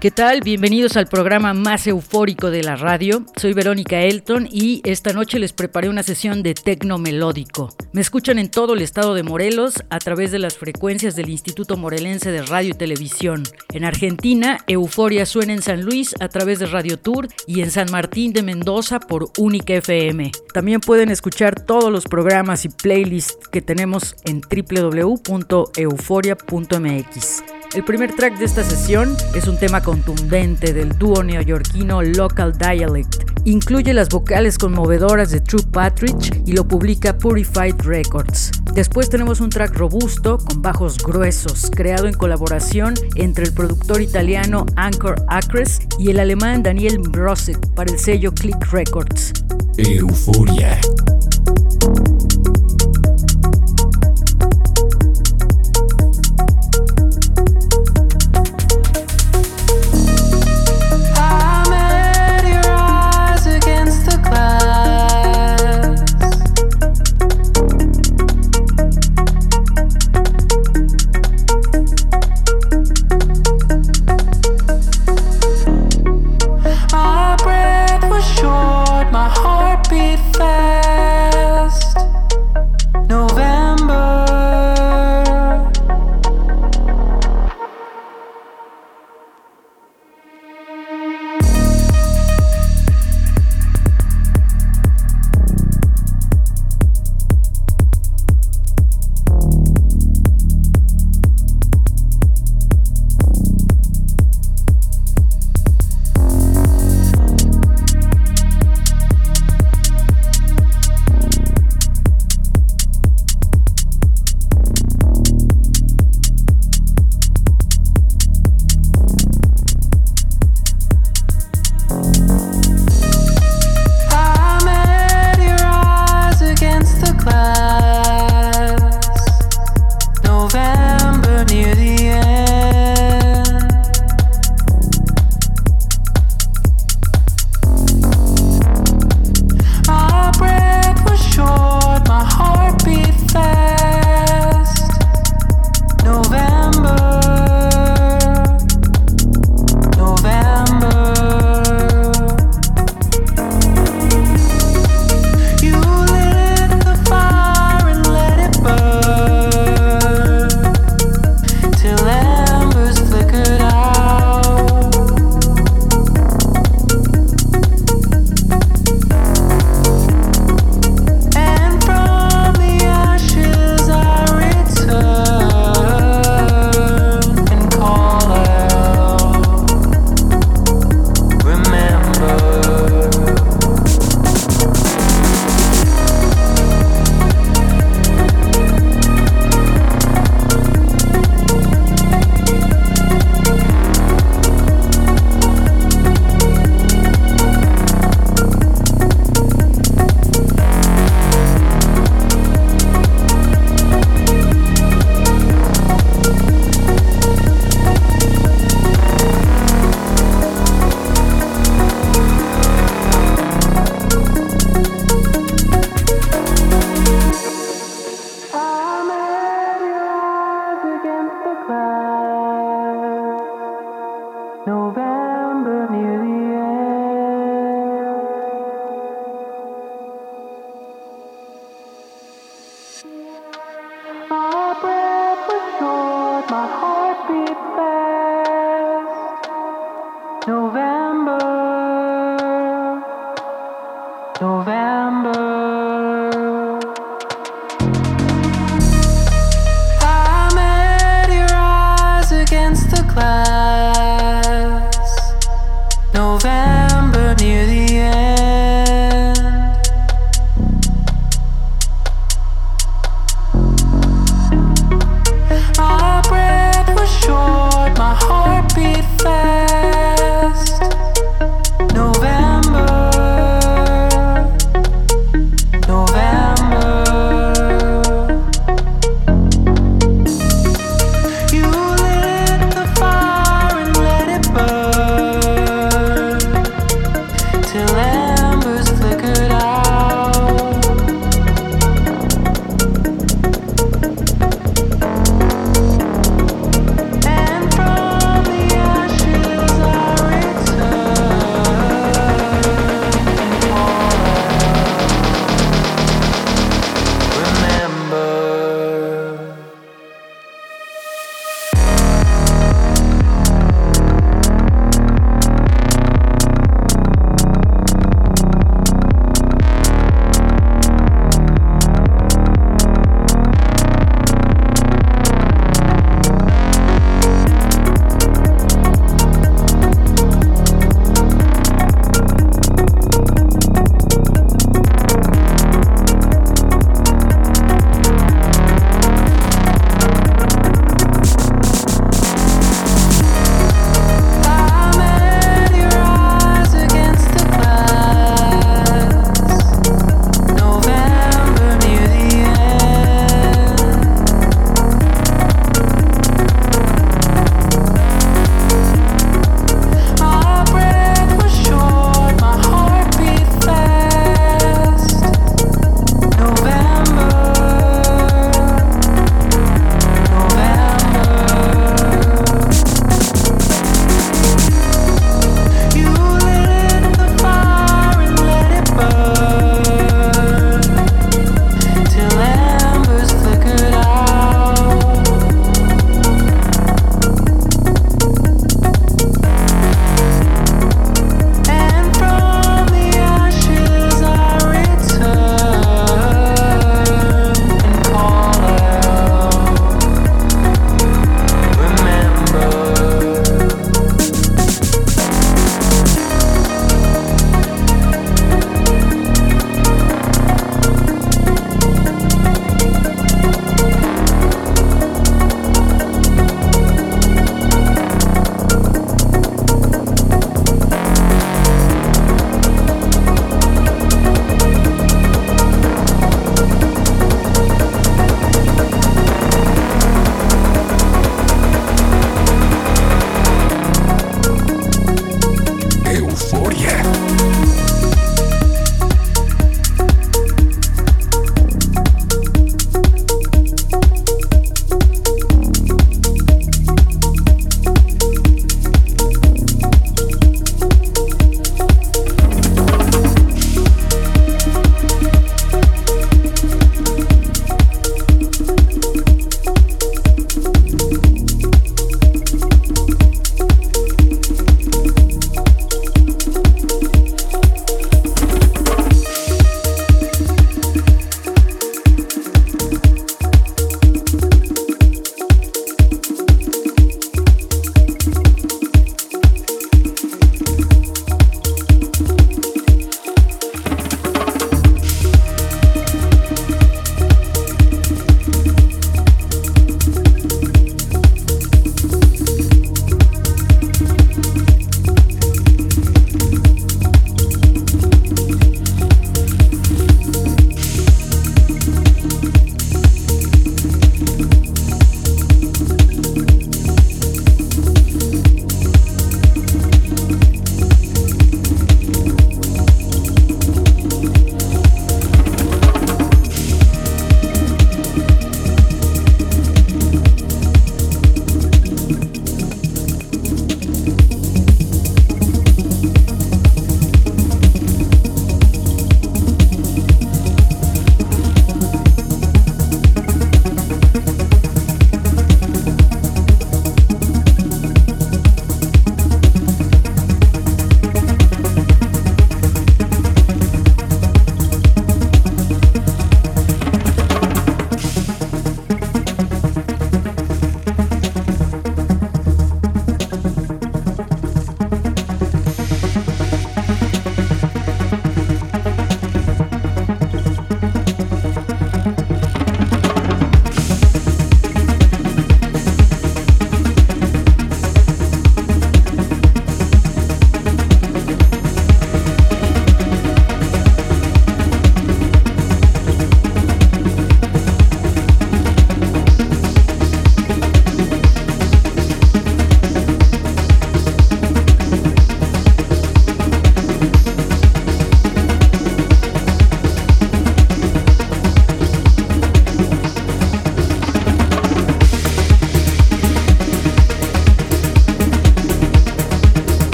¿Qué tal? Bienvenidos al programa más eufórico de la radio. Soy Verónica Elton y esta noche les preparé una sesión de tecno melódico. Me escuchan en todo el estado de Morelos a través de las frecuencias del Instituto Morelense de Radio y Televisión. En Argentina, Euforia suena en San Luis a través de Radio Tour y en San Martín de Mendoza por Única FM. También pueden escuchar todos los programas y playlists que tenemos en www.euforia.mx. El primer track de esta sesión es un tema contundente del dúo neoyorquino Local Dialect. Incluye las vocales conmovedoras de True Patridge y lo publica Purified Records. Después tenemos un track robusto con bajos gruesos, creado en colaboración entre el productor italiano Anchor Acres y el alemán Daniel Brosek para el sello Click Records. Euforia.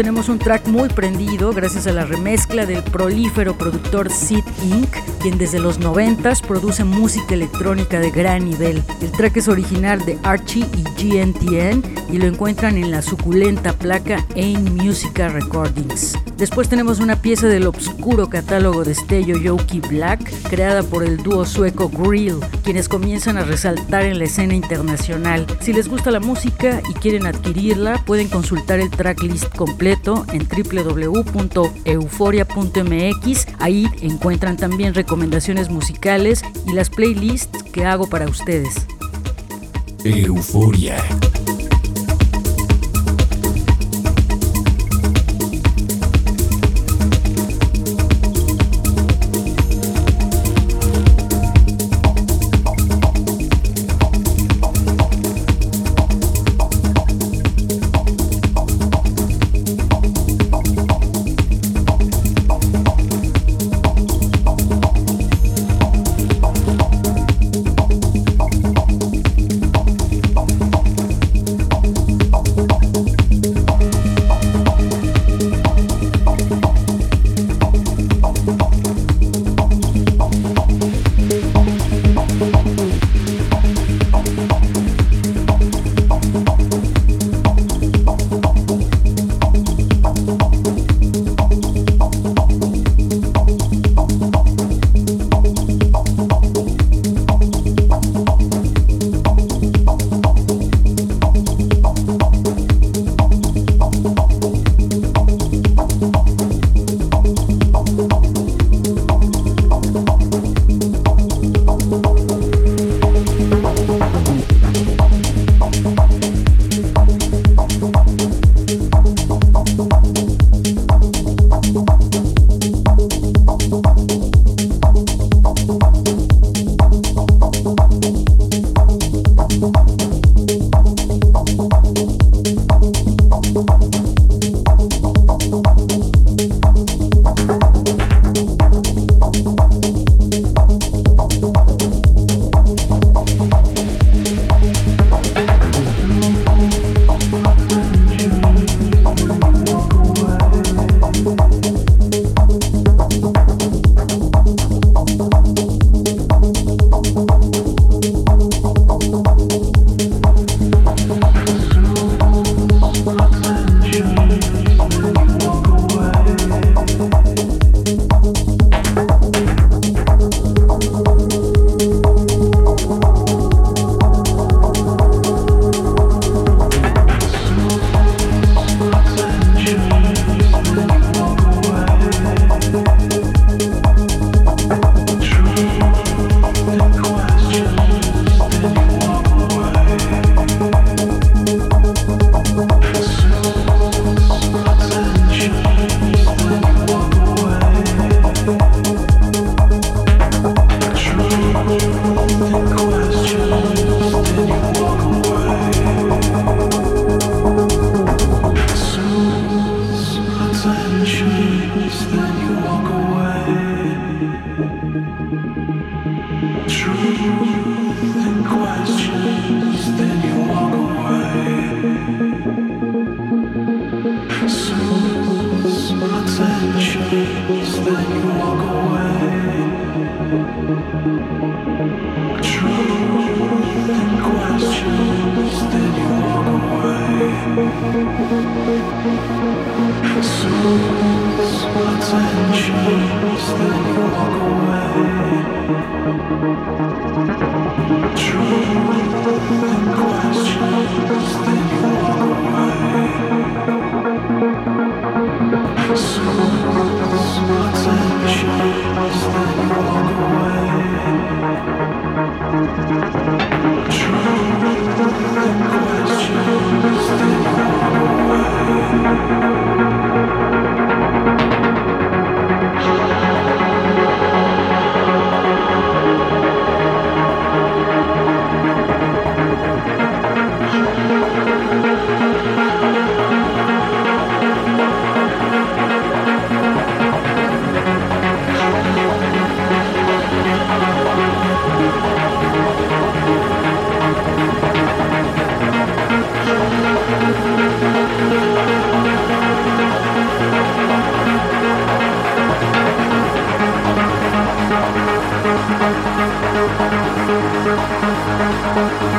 Tenemos un track muy prendido gracias a la remezcla del prolífero productor Sid Inc., quien desde los 90 produce música electrónica de gran nivel. El track es original de Archie y GNTN y lo encuentran en la suculenta placa Ain Musica Recordings. Después tenemos una pieza del obscuro catálogo de Stello Yoki Black, creada por el dúo sueco Grill, quienes comienzan a resaltar en la escena internacional. Si les gusta la música y quieren adquirirla, pueden consultar el tracklist completo en www.euforia.mx. Ahí encuentran también recomendaciones musicales y las playlists que hago para ustedes. Euforia. Thank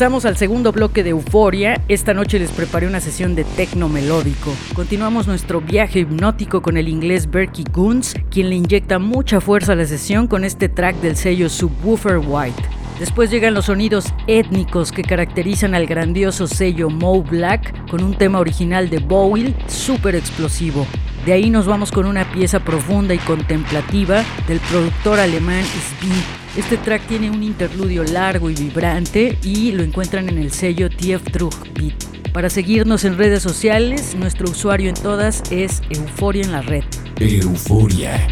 Regresamos al segundo bloque de Euforia. Esta noche les preparé una sesión de tecno melódico. Continuamos nuestro viaje hipnótico con el inglés Berkey Goons, quien le inyecta mucha fuerza a la sesión con este track del sello Subwoofer White. Después llegan los sonidos étnicos que caracterizan al grandioso sello Mo Black con un tema original de Bowie súper explosivo. De ahí nos vamos con una pieza profunda y contemplativa del productor alemán Spin. Este track tiene un interludio largo y vibrante y lo encuentran en el sello TF Beat. Para seguirnos en redes sociales, nuestro usuario en todas es Euforia en la red. Euforia.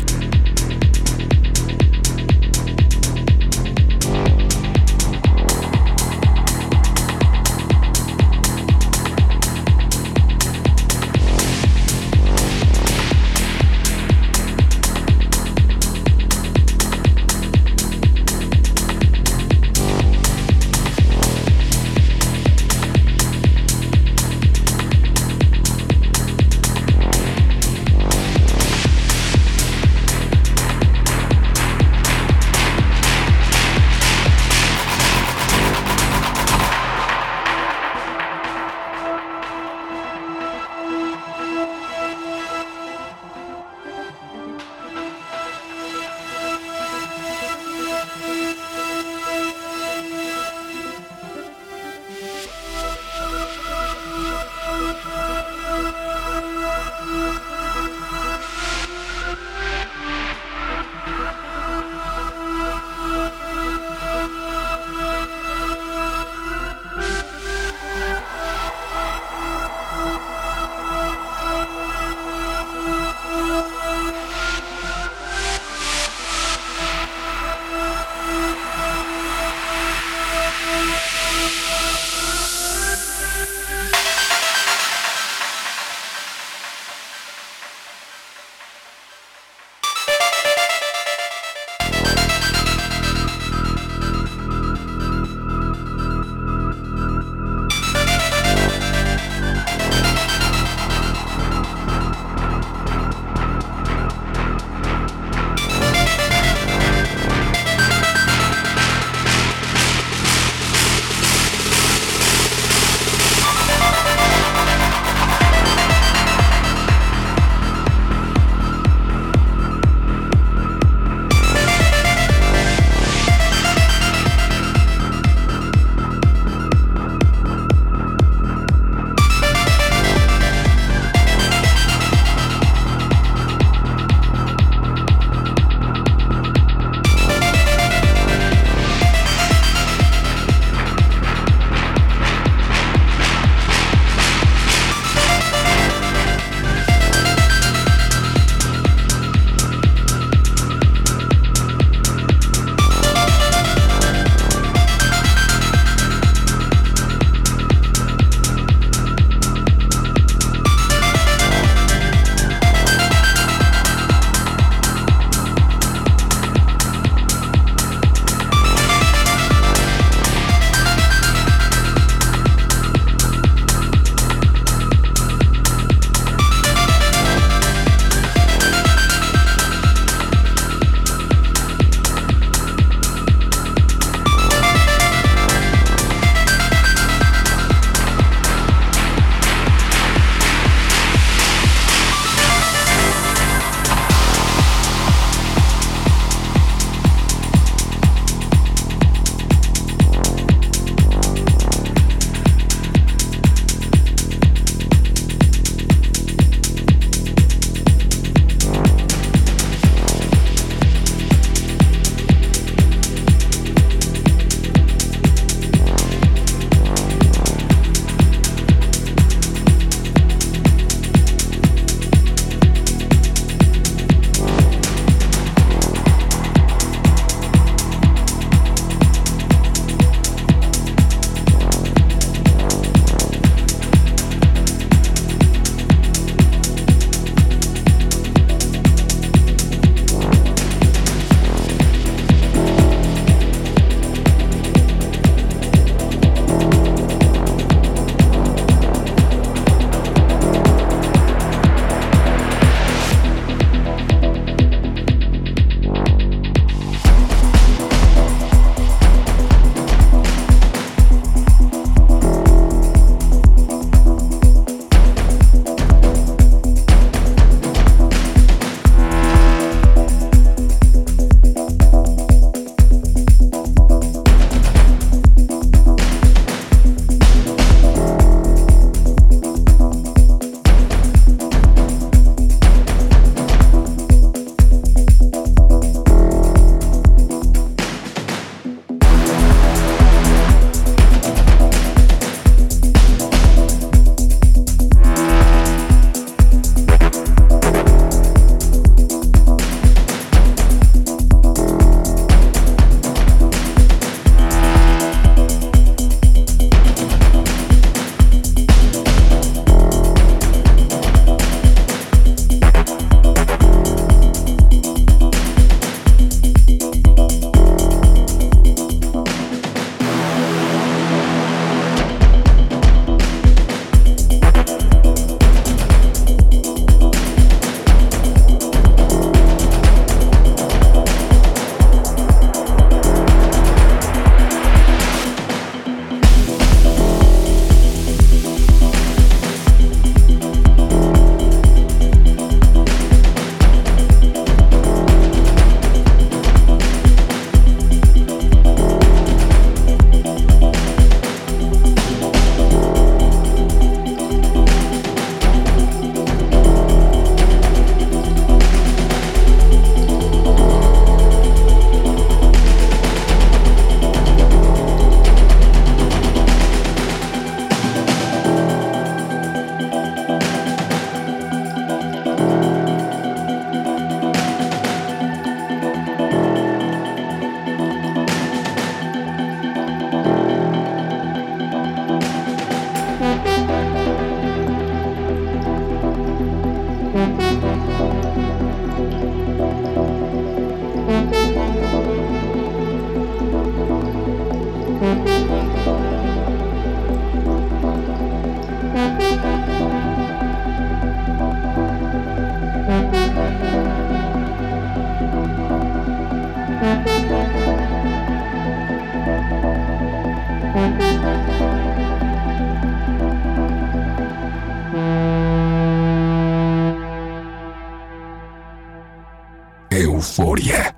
Euforia.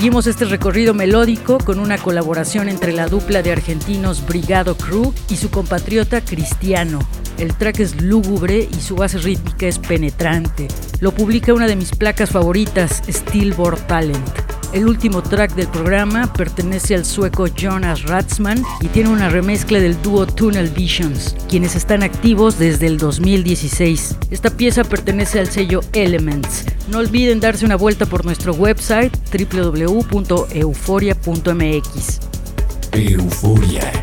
Seguimos este recorrido melódico con una colaboración entre la dupla de argentinos Brigado Crew y su compatriota Cristiano. El track es lúgubre y su base rítmica es penetrante. Lo publica una de mis placas favoritas, Steelboard Talent. El último track del programa pertenece al sueco Jonas Ratzman y tiene una remezcla del dúo Tunnel Visions, quienes están activos desde el 2016. Esta pieza pertenece al sello Elements. No olviden darse una vuelta por nuestro website www.euforia.mx. Euforia.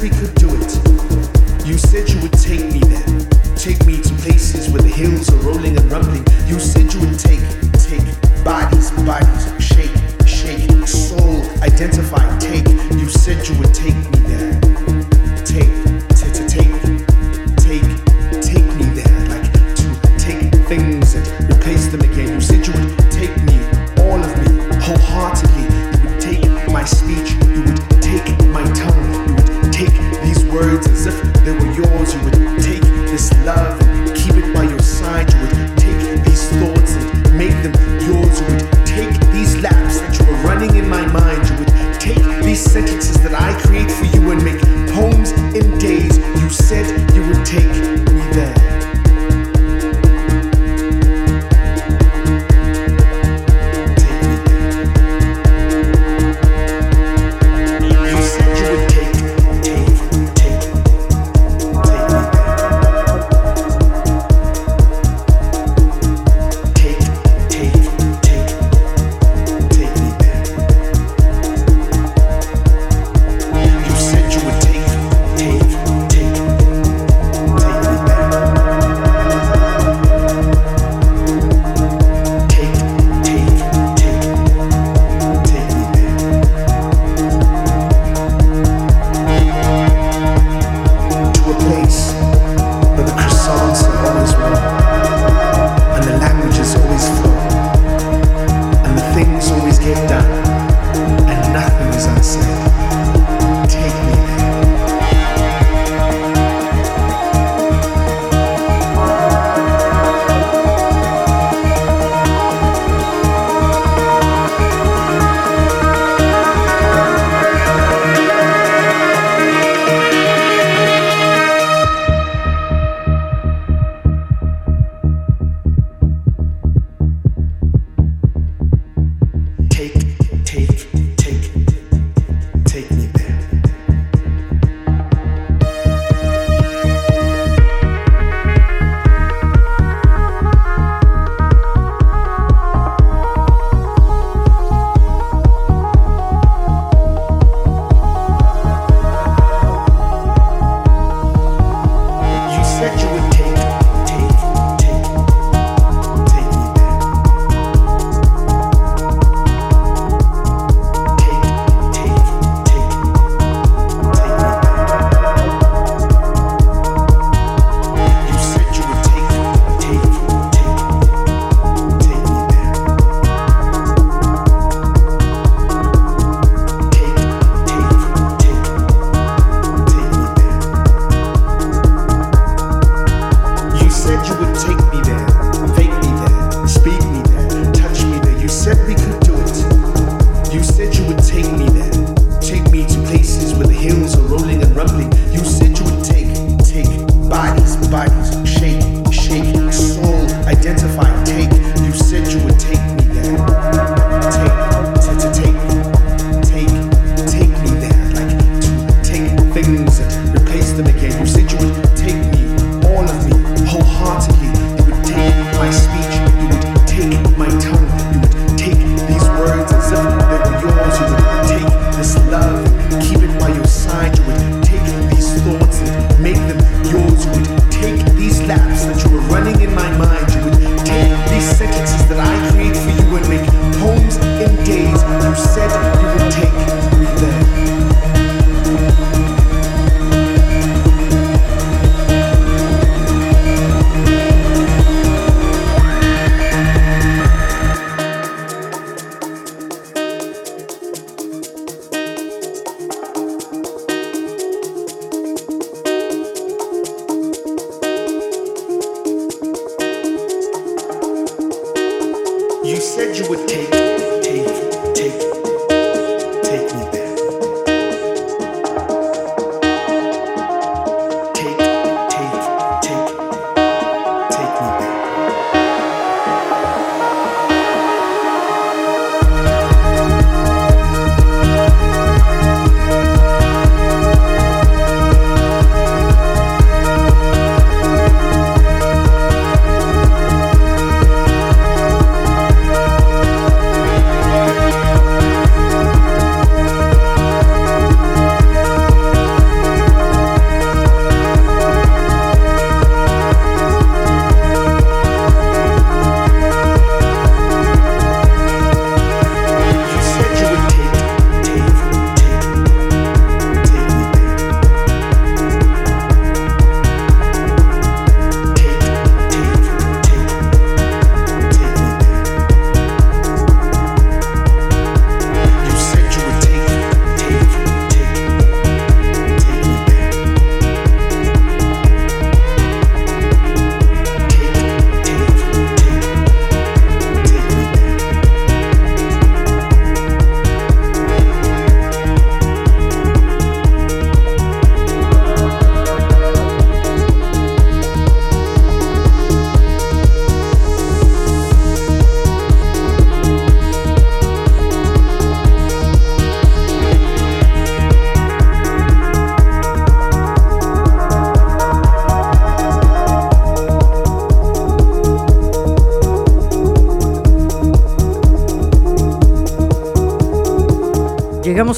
we could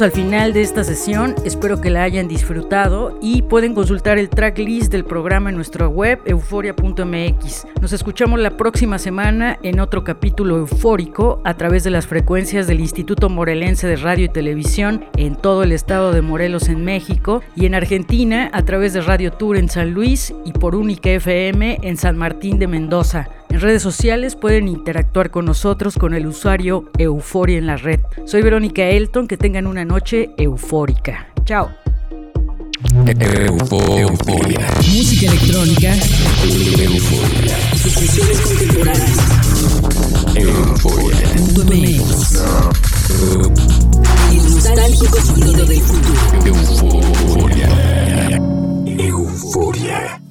al final de esta sesión, espero que la hayan disfrutado y pueden consultar el tracklist del programa en nuestra web euforia.mx. Nos escuchamos la próxima semana en otro capítulo eufórico a través de las frecuencias del Instituto Morelense de Radio y Televisión en todo el estado de Morelos en México y en Argentina a través de Radio Tour en San Luis y por Única FM en San Martín de Mendoza redes sociales pueden interactuar con nosotros con el usuario Euforia en la red. Soy Verónica Elton, que tengan una noche eufórica. Chao. Euforia. Música electrónica. Euforia. Sucesiones contemporáneas. Euforia. El nostálgico sonido del futuro. Euforia. Euforia.